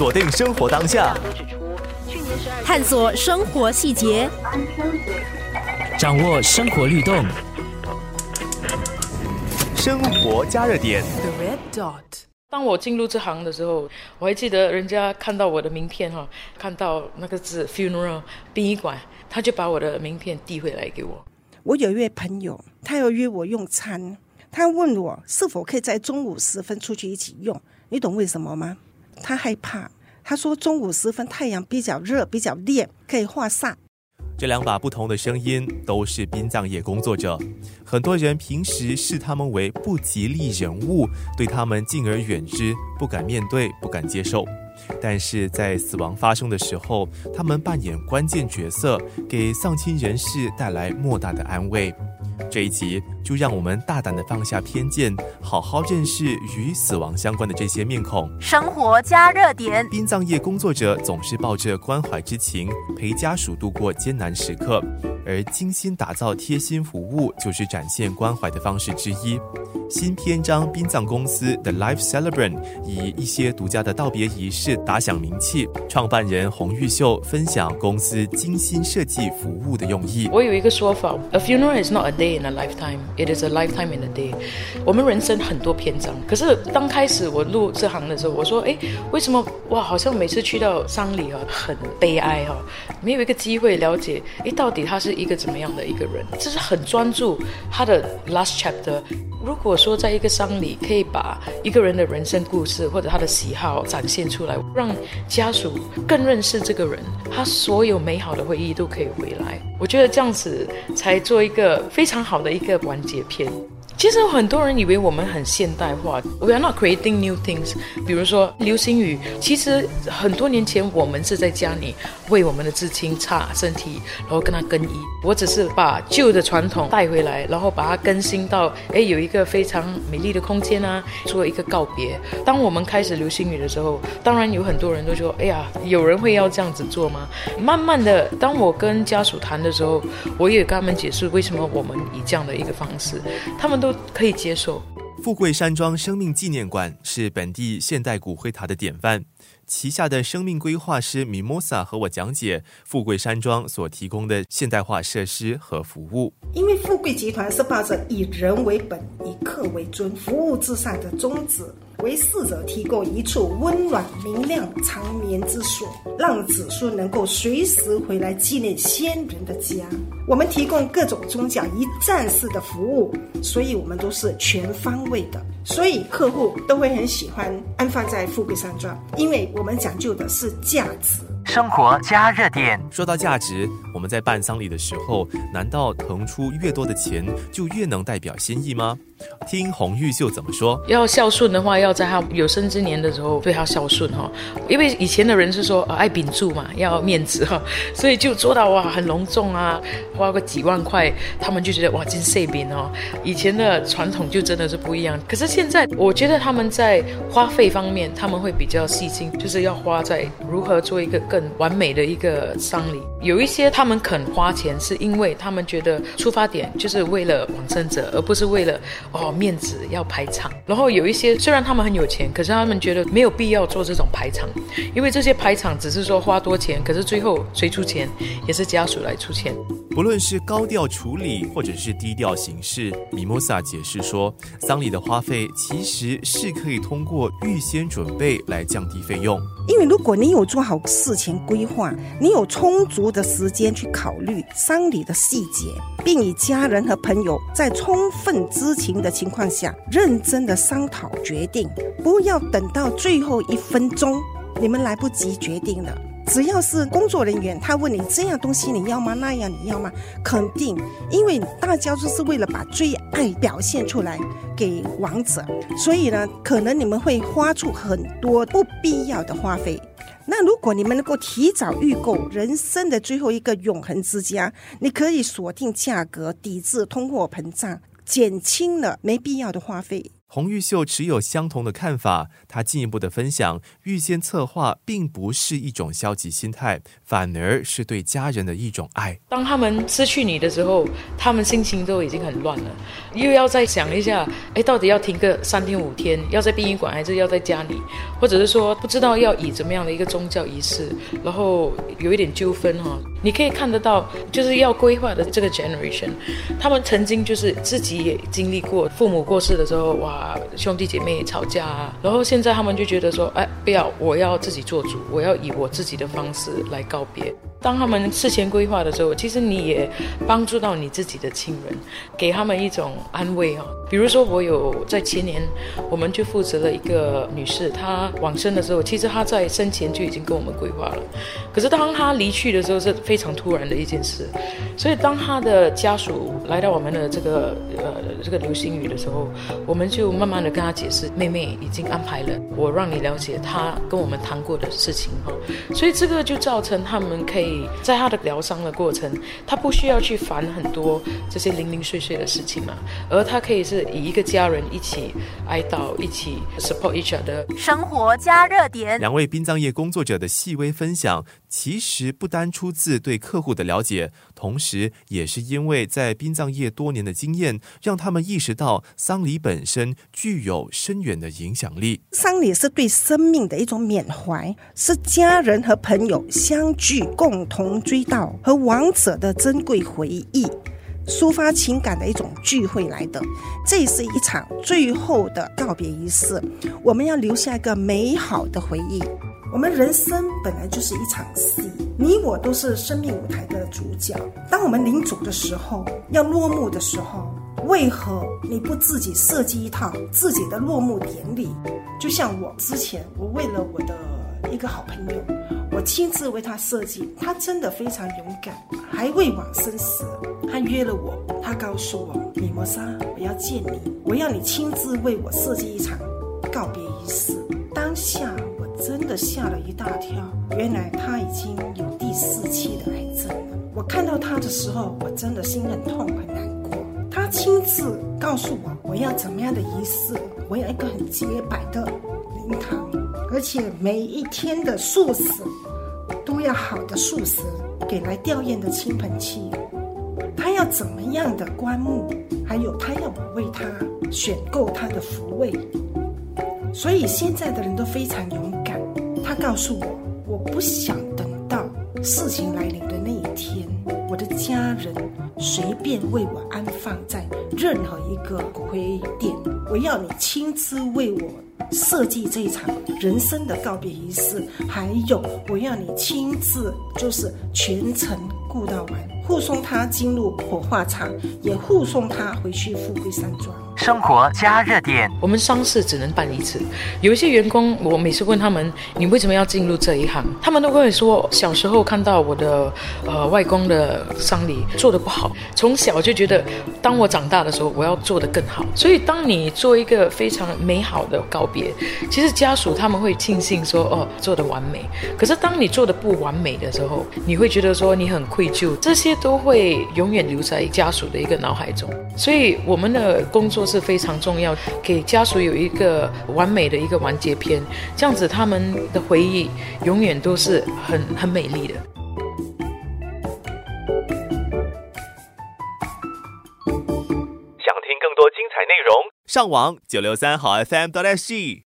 锁定生活当下，探索生活细节，掌握生活律动。生活加热点。The red dot。当我进入这行的时候，我还记得人家看到我的名片哈，看到那个字 funeral 殡仪馆，他就把我的名片递回来给我。我有一位朋友，他要约我用餐，他问我是否可以在中午时分出去一起用。你懂为什么吗？他害怕，他说中午时分太阳比较热，比较烈，可以化煞。这两把不同的声音都是殡葬业工作者，很多人平时视他们为不吉利人物，对他们敬而远之，不敢面对，不敢接受。但是在死亡发生的时候，他们扮演关键角色，给丧亲人士带来莫大的安慰。这一集就让我们大胆的放下偏见，好好认识与死亡相关的这些面孔。生活加热点。殡葬业工作者总是抱着关怀之情，陪家属度过艰难时刻，而精心打造贴心服务就是展现关怀的方式之一。新篇章殡葬公司 The Life Celebrant 以一些独家的道别仪式打响名气。创办人洪玉秀分享公司精心设计服务的用意。我有一个说法，A funeral is not a day in a lifetime, it is a lifetime in a day。我们人生很多篇章，可是刚开始我入这行的时候，我说，哎，为什么哇，好像每次去到丧礼啊，很悲哀哈、没有一个机会了解，哎，到底他是一个怎么样的一个人？就是很专注他的 last chapter。如果说在一个丧礼可以把一个人的人生故事或者他的喜好展现出来，让家属更认识这个人，他所有美好的回忆都可以回来。我觉得这样子才做一个非常好的一个完结篇。其实很多人以为我们很现代化，We are not creating new things。比如说流星雨，其实很多年前我们是在家里为我们的至亲擦身体，然后跟他更衣。我只是把旧的传统带回来，然后把它更新到，哎，有一个非常美丽的空间啊，做一个告别。当我们开始流星雨的时候，当然有很多人都说，哎呀，有人会要这样子做吗？慢慢的，当我跟家属谈的时候，我也跟他们解释为什么我们以这样的一个方式，他们都可以接受。富贵山庄生命纪念馆是本地现代骨灰塔的典范。旗下的生命规划师 Mimosa 和我讲解富贵山庄所提供的现代化设施和服务。因为富贵集团是抱着以人为本、以客为尊、服务至上的宗旨，为逝者提供一处温暖明亮、长眠之所，让子孙能够随时回来纪念先人的家。我们提供各种宗教一站式的服务，所以我们都是全方位的，所以客户都会很喜欢安放在富贵山庄，因为们讲究的是价值。生活加热点。说到价值，我们在办丧礼的时候，难道腾出越多的钱就越能代表心意吗？听洪玉秀怎么说。要孝顺的话，要在他有生之年的时候对他孝顺哈，因为以前的人是说、呃、爱秉烛嘛，要面子哈，所以就做到哇很隆重啊，花个几万块，他们就觉得哇真碎饼哦。以前的传统就真的是不一样，可是现在我觉得他们在花费方面他们会比较细心，就是要花在如何做一个更完美的一个丧礼。有一些他们肯花钱，是因为他们觉得出发点就是为了往生者，而不是为了哦面子要排场。然后有一些虽然他们很有钱，可是他们觉得没有必要做这种排场，因为这些排场只是说花多钱，可是最后谁出钱也是家属来出钱。不论是高调处理或者是低调行事，米莫萨解释说，丧礼的花费其实是可以通过预先准备来降低费用。因为如果你有做好事前规划，你有充足的时间去考虑丧礼的细节，并以家人和朋友在充分知情的情况下，认真的商讨决定，不要等到最后一分钟，你们来不及决定了。只要是工作人员，他问你这样东西你要吗？那样你要吗？肯定，因为大家就是为了把最爱表现出来给王者，所以呢，可能你们会花出很多不必要的花费。那如果你们能够提早预购人生的最后一个永恒之家，你可以锁定价格，抵制通货膨胀，减轻了没必要的花费。洪玉秀持有相同的看法，他进一步的分享，预先策划并不是一种消极心态，反而是对家人的一种爱。当他们失去你的时候，他们心情都已经很乱了，又要再想一下，哎，到底要停个三天五天，要在殡仪馆还是要在家里，或者是说不知道要以怎么样的一个宗教仪式，然后有一点纠纷哈。你可以看得到，就是要规划的这个 generation，他们曾经就是自己也经历过父母过世的时候，哇，兄弟姐妹吵架啊，然后现在他们就觉得说，哎，不要，我要自己做主，我要以我自己的方式来告别。当他们事前规划的时候，其实你也帮助到你自己的亲人，给他们一种安慰啊。比如说，我有在前年，我们就负责了一个女士，她往生的时候，其实她在生前就已经跟我们规划了。可是当她离去的时候，是非常突然的一件事。所以当她的家属来到我们的这个呃这个流星雨的时候，我们就慢慢的跟她解释，妹妹已经安排了，我让你了解她跟我们谈过的事情哈。所以这个就造成他们可以在他的疗伤的过程，他不需要去烦很多这些零零碎碎的事情嘛，而他可以是。以一个家人一起哀悼，一起 support each other。生活加热点。两位殡葬业工作者的细微分享，其实不单出自对客户的了解，同时也是因为在殡葬业多年的经验，让他们意识到丧礼本身具有深远的影响力。丧礼是对生命的一种缅怀，是家人和朋友相聚，共同追悼和亡者的珍贵回忆。抒发情感的一种聚会来的，这是一场最后的告别仪式。我们要留下一个美好的回忆。我们人生本来就是一场戏，你我都是生命舞台的主角。当我们临走的时候，要落幕的时候，为何你不自己设计一套自己的落幕典礼？就像我之前，我为了我的一个好朋友，我亲自为他设计，他真的非常勇敢，还未往生死。他约了我，他告诉我：“米摩莎，我要见你，我要你亲自为我设计一场告别仪式。”当下真的吓了一大跳，原来他已经有第四期的癌症了。我看到他的时候，我真的心很痛很难过。他亲自告诉我，我要怎么样的仪式，我要一个很洁白的灵堂，而且每一天的素食都要好的素食，给来吊唁的亲朋戚。他要怎么样的棺木？还有他要我为他选购他的福位。所以现在的人都非常勇敢。他告诉我，我不想等到事情来临的那一天，我的家人随便为我安放在任何一个骨灰店。我要你亲自为我设计这一场人生的告别仪式，还有我要你亲自就是全程顾到完。护送他进入火化场，也护送他回去富贵山庄。生活加热点，我们丧事只能办一次。有一些员工，我每次问他们，你为什么要进入这一行？他们都会说，小时候看到我的呃外公的丧礼做的不好，从小就觉得，当我长大的时候，我要做得更好。所以，当你做一个非常美好的告别，其实家属他们会庆幸说，哦，做的完美。可是，当你做的不完美的时候，你会觉得说你很愧疚。这些都会永远留在家属的一个脑海中。所以，我们的工作。是非常重要，给家属有一个完美的一个完结篇，这样子他们的回忆永远都是很很美丽的。上网九六三好 FM 到 SG。